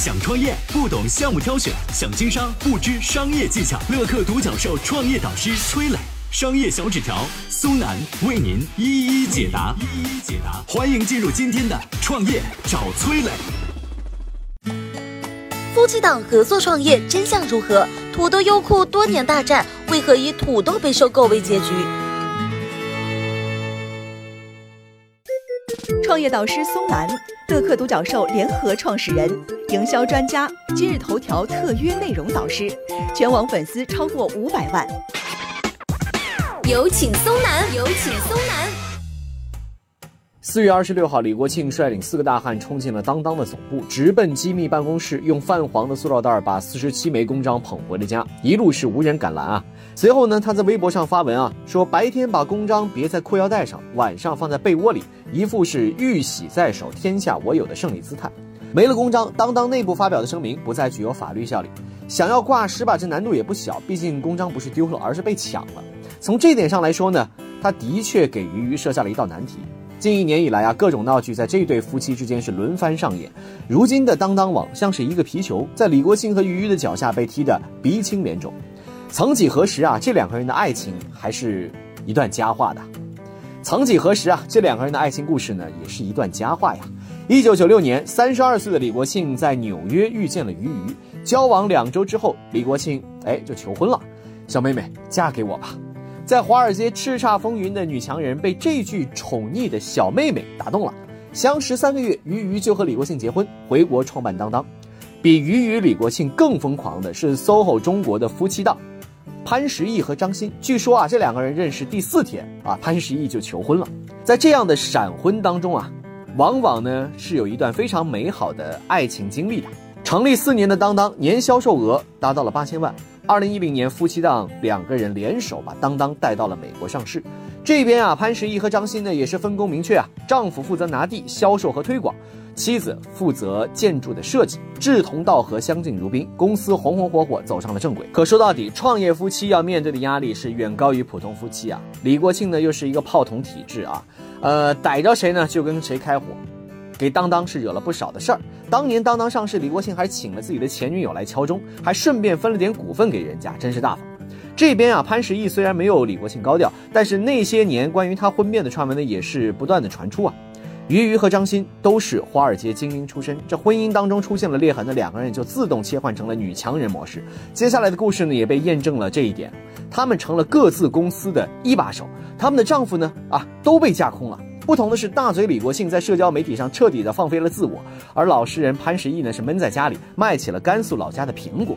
想创业不懂项目挑选，想经商不知商业技巧。乐客独角兽创业导师崔磊，商业小纸条苏南为您一一解答。一一解答，欢迎进入今天的创业找崔磊。夫妻档合作创业真相如何？土豆优酷多年大战为何以土豆被收购为结局？创业导师松南，乐客独角兽联合创始人，营销专家，今日头条特约内容导师，全网粉丝超过五百万。有请松南，有请松南。四月二十六号，李国庆率领四个大汉冲进了当当的总部，直奔机密办公室，用泛黄的塑料袋把四十七枚公章捧回了家，一路是无人敢拦啊。随后呢，他在微博上发文啊，说白天把公章别在裤腰带上，晚上放在被窝里，一副是玉玺在手，天下我有的胜利姿态。没了公章，当当内部发表的声明不再具有法律效力。想要挂失吧，这难度也不小，毕竟公章不是丢了，而是被抢了。从这点上来说呢，他的确给鱼鱼设下了一道难题。近一年以来啊，各种闹剧在这对夫妻之间是轮番上演。如今的当当网像是一个皮球，在李国庆和俞渝的脚下被踢得鼻青脸肿。曾几何时啊，这两个人的爱情还是一段佳话的。曾几何时啊，这两个人的爱情故事呢，也是一段佳话呀。一九九六年，三十二岁的李国庆在纽约遇见了俞渝，交往两周之后，李国庆哎就求婚了，小妹妹嫁给我吧。在华尔街叱咤风云的女强人被这句宠溺的小妹妹打动了，相识三个月，鱼鱼就和李国庆结婚，回国创办当当。比鱼鱼李国庆更疯狂的是 SOHO 中国的夫妻档。潘石屹和张欣，据说啊，这两个人认识第四天啊，潘石屹就求婚了。在这样的闪婚当中啊，往往呢是有一段非常美好的爱情经历的。成立四年的当当，年销售额达到了八千万。二零一零年，夫妻档两个人联手把当当带到了美国上市。这边啊，潘石屹和张欣呢也是分工明确啊，丈夫负责拿地、销售和推广。妻子负责建筑的设计，志同道合，相敬如宾，公司红红火火走上了正轨。可说到底，创业夫妻要面对的压力是远高于普通夫妻啊。李国庆呢又是一个炮筒体质啊，呃，逮着谁呢就跟谁开火，给当当是惹了不少的事儿。当年当当上市，李国庆还请了自己的前女友来敲钟，还顺便分了点股份给人家，真是大方。这边啊，潘石屹虽然没有李国庆高调，但是那些年关于他婚变的传闻呢也是不断的传出啊。鱼鱼和张欣都是华尔街精英出身，这婚姻当中出现了裂痕的两个人就自动切换成了女强人模式。接下来的故事呢，也被验证了这一点，他们成了各自公司的一把手，他们的丈夫呢，啊，都被架空了。不同的是，大嘴李国庆在社交媒体上彻底的放飞了自我，而老实人潘石屹呢，是闷在家里卖起了甘肃老家的苹果。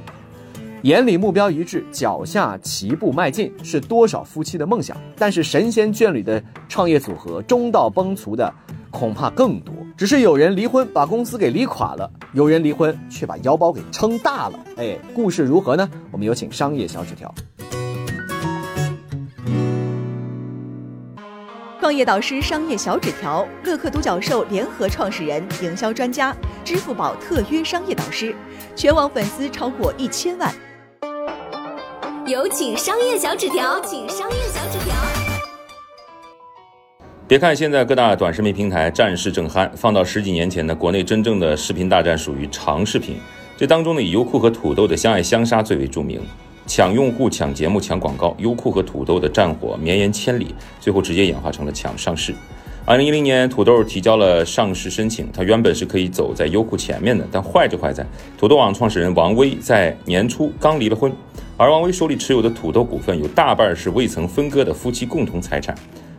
眼里目标一致，脚下齐步迈进，是多少夫妻的梦想。但是神仙眷侣的创业组合，中道崩殂的。恐怕更多，只是有人离婚把公司给离垮了，有人离婚却把腰包给撑大了。哎，故事如何呢？我们有请商业小纸条。创业导师商业小纸条，乐客独角兽联合创始人，营销专家，支付宝特约商业导师，全网粉丝超过一千万。有请商业小纸条，请商业小纸条。别看现在各大短视频平台战事正酣，放到十几年前呢，国内真正的视频大战属于长视频。这当中呢，以优酷和土豆的相爱相杀最为著名，抢用户、抢节目、抢广告，优酷和土豆的战火绵延千里，最后直接演化成了抢上市。二零一零年，土豆提交了上市申请，它原本是可以走在优酷前面的，但坏就坏在土豆网创始人王威在年初刚离了婚，而王威手里持有的土豆股份有大半是未曾分割的夫妻共同财产。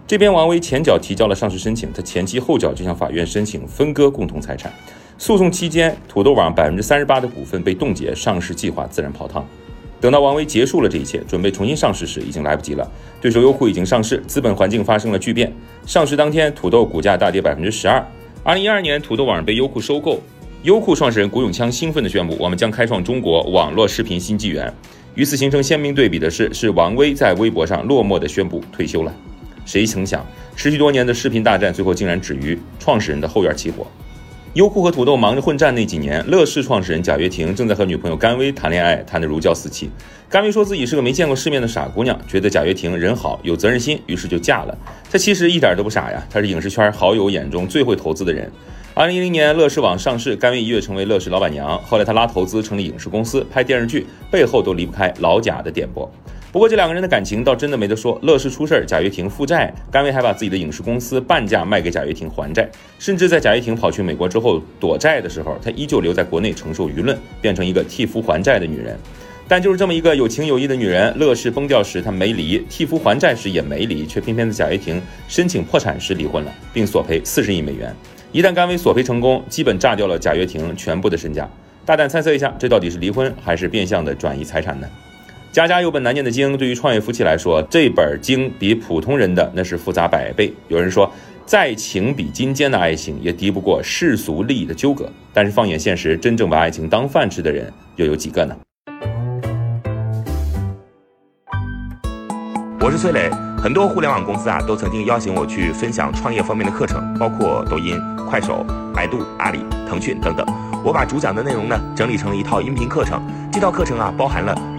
这边王威前脚提交了上市申请，他前妻后脚就向法院申请分割共同财产。诉讼期间，土豆网百分之三十八的股份被冻结，上市计划自然泡汤。等到王威结束了这一切，准备重新上市时，已经来不及了。对手优酷已经上市，资本环境发生了巨变。上市当天，土豆股价大跌百分之十二。二零一二年，土豆网被优酷收购，优酷创始人古永锵兴奋地宣布：“我们将开创中国网络视频新纪元。”与此形成鲜明对比的是，是王威在微博上落寞地宣布退休了。谁曾想，持续多年的视频大战，最后竟然止于创始人的后院起火。优酷和土豆忙着混战那几年，乐视创始人贾跃亭正在和女朋友甘薇谈恋爱，谈得如胶似漆。甘薇说自己是个没见过世面的傻姑娘，觉得贾跃亭人好有责任心，于是就嫁了。她其实一点都不傻呀，她是影视圈好友眼中最会投资的人。二零一零年，乐视网上市，甘薇一跃成为乐视老板娘。后来她拉投资成立影视公司，拍电视剧，背后都离不开老贾的点拨。不过这两个人的感情倒真的没得说，乐视出事儿，贾跃亭负债，甘薇还把自己的影视公司半价卖给贾跃亭还债，甚至在贾跃亭跑去美国之后躲债的时候，她依旧留在国内承受舆论，变成一个替夫还债的女人。但就是这么一个有情有义的女人，乐视崩掉时她没离，替夫还债时也没离，却偏偏在贾跃亭申请破产时离婚了，并索赔四十亿美元。一旦甘薇索赔成功，基本炸掉了贾跃亭全部的身家。大胆猜测一下，这到底是离婚还是变相的转移财产呢？家家有本难念的经，对于创业夫妻来说，这本经比普通人的那是复杂百倍。有人说，再情比金坚的爱情也敌不过世俗利益的纠葛。但是放眼现实，真正把爱情当饭吃的人又有几个呢？我是崔磊，很多互联网公司啊都曾经邀请我去分享创业方面的课程，包括抖音、快手、百度、阿里、腾讯等等。我把主讲的内容呢整理成了一套音频课程，这套课程啊包含了